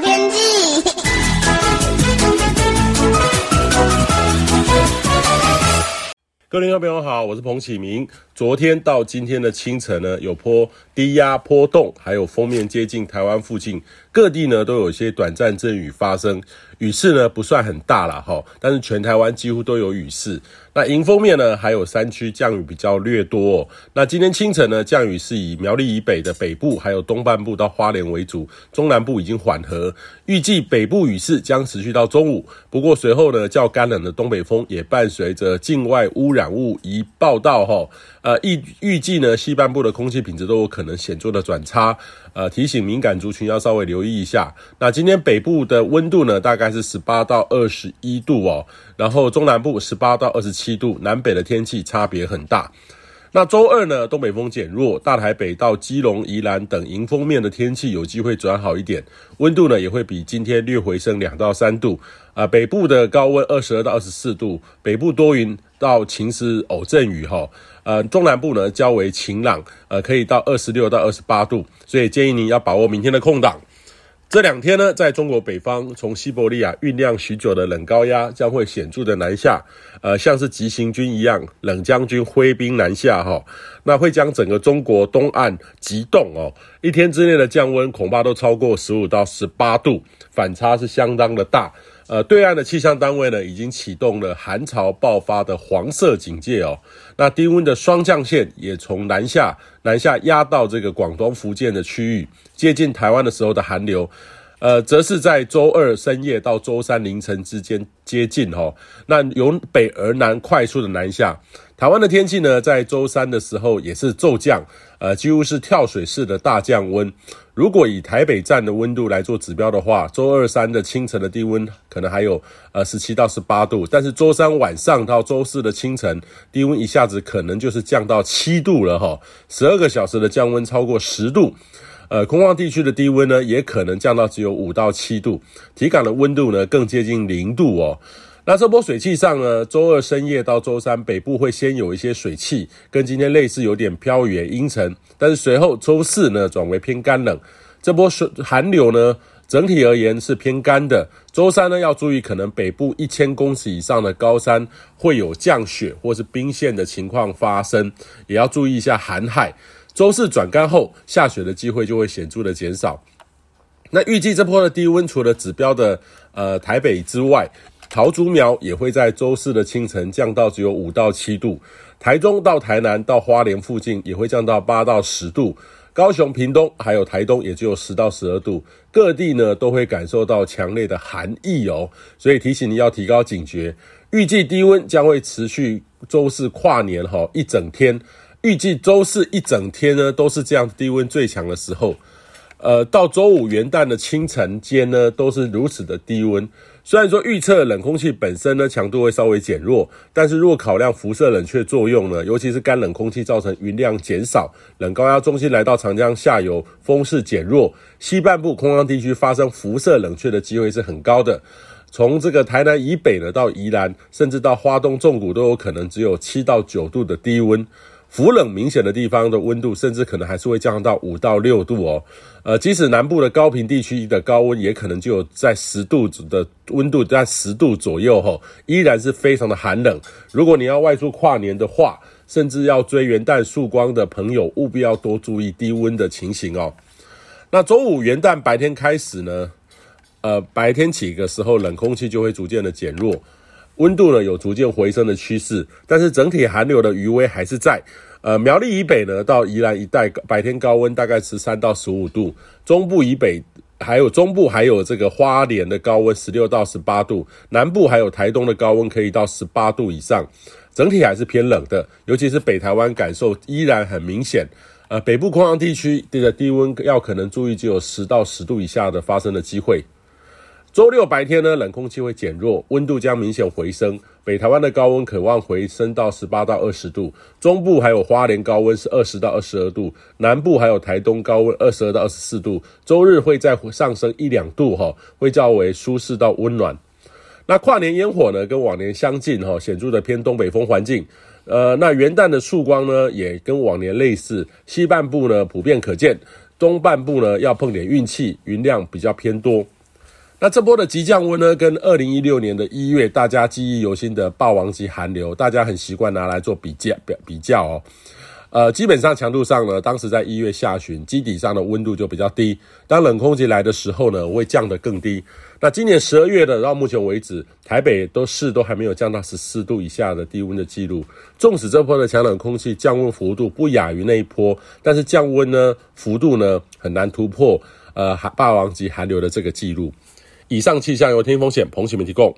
天气。各位听众朋友好，我是彭启明。昨天到今天的清晨呢，有波低压波动，还有锋面接近台湾附近，各地呢都有一些短暂阵雨发生，雨势呢不算很大啦哈，但是全台湾几乎都有雨势。那迎风面呢，还有山区降雨比较略多哦。那今天清晨呢，降雨是以苗栗以北的北部，还有东半部到花莲为主，中南部已经缓和。预计北部雨势将持续到中午。不过随后呢，较干冷的东北风也伴随着境外污染物一报道哈。呃，预预计呢，西半部的空气品质都有可能显著的转差，呃，提醒敏感族群要稍微留意一下。那今天北部的温度呢，大概是十八到二十一度哦，然后中南部十八到二十七度，南北的天气差别很大。那周二呢，东北风减弱，大台北到基隆、宜兰等迎风面的天气有机会转好一点，温度呢也会比今天略回升两到三度。啊、呃，北部的高温二十二到二十四度，北部多云到晴时偶阵雨哈。呃，中南部呢较为晴朗，呃，可以到二十六到二十八度，所以建议您要把握明天的空档。这两天呢，在中国北方，从西伯利亚酝酿许久的冷高压将会显著的南下，呃，像是急行军一样，冷将军挥兵南下哈，那会将整个中国东岸急冻哦，一天之内的降温恐怕都超过十五到十八度，反差是相当的大。呃，对岸的气象单位呢，已经启动了寒潮爆发的黄色警戒哦。那低温的双降线也从南下南下压到这个广东、福建的区域，接近台湾的时候的寒流，呃，则是在周二深夜到周三凌晨之间接近哦。那由北而南快速的南下，台湾的天气呢，在周三的时候也是骤降，呃，几乎是跳水式的大降温。如果以台北站的温度来做指标的话，周二三的清晨的低温可能还有呃十七到十八度，但是周三晚上到周四的清晨低温一下子可能就是降到七度了哈，十二个小时的降温超过十度，呃，空旷地区的低温呢也可能降到只有五到七度，体感的温度呢更接近零度哦。那这波水汽上呢，周二深夜到周三，北部会先有一些水汽，跟今天类似，有点飘雨阴沉。但是随后周四呢，转为偏干冷。这波水寒流呢，整体而言是偏干的。周三呢，要注意可能北部一千公尺以上的高山会有降雪或是冰线的情况发生，也要注意一下寒害。周四转干后，下雪的机会就会显著的减少。那预计这波的低温，除了指标的呃台北之外，桃竹苗也会在周四的清晨降到只有五到七度，台中到台南到花莲附近也会降到八到十度，高雄、屏东还有台东也只有十到十二度，各地呢都会感受到强烈的寒意哦，所以提醒你要提高警觉。预计低温将会持续周四跨年哈一整天，预计周四一整天呢都是这样低温最强的时候，呃，到周五元旦的清晨间呢都是如此的低温。虽然说预测冷空气本身呢强度会稍微减弱，但是如果考量辐射冷却作用呢，尤其是干冷空气造成云量减少，冷高压中心来到长江下游，风势减弱，西半部空旷地区发生辐射冷却的机会是很高的。从这个台南以北呢到宜兰，甚至到花东纵谷都有可能只有七到九度的低温。浮冷明显的地方的温度，甚至可能还是会降到五到六度哦。呃，即使南部的高平地区的高温，也可能就在十度的温度，在十度左右吼，依然是非常的寒冷。如果你要外出跨年的话，甚至要追元旦曙光的朋友，务必要多注意低温的情形哦。那周五元旦白天开始呢，呃，白天起的时候，冷空气就会逐渐的减弱。温度呢有逐渐回升的趋势，但是整体寒流的余威还是在。呃，苗栗以北呢到宜兰一带白天高温大概十三到十五度，中部以北还有中部还有这个花莲的高温十六到十八度，南部还有台东的高温可以到十八度以上，整体还是偏冷的，尤其是北台湾感受依然很明显。呃，北部空旷地区的低温要可能注意，就有十到十度以下的发生的机会。周六白天呢，冷空气会减弱，温度将明显回升。北台湾的高温可望回升到十八到二十度，中部还有花莲高温是二十到二十二度，南部还有台东高温二十二到二十四度。周日会再上升一两度，哈，会较为舒适到温暖。那跨年烟火呢，跟往年相近，哈，显著的偏东北风环境。呃，那元旦的曙光呢，也跟往年类似，西半部呢普遍可见，东半部呢要碰点运气，云量比较偏多。那这波的急降温呢，跟二零一六年的一月大家记忆犹新的霸王级寒流，大家很习惯拿来做比较，比比较哦。呃，基本上强度上呢，当时在一月下旬，基底上的温度就比较低。当冷空气来的时候呢，会降得更低。那今年十二月的到目前为止，台北都市都还没有降到十四度以下的低温的记录。纵使这波的强冷空气降温幅度不亚于那一波，但是降温呢幅度呢很难突破呃霸王级寒流的这个记录。以上气象由天风险彭启明提供。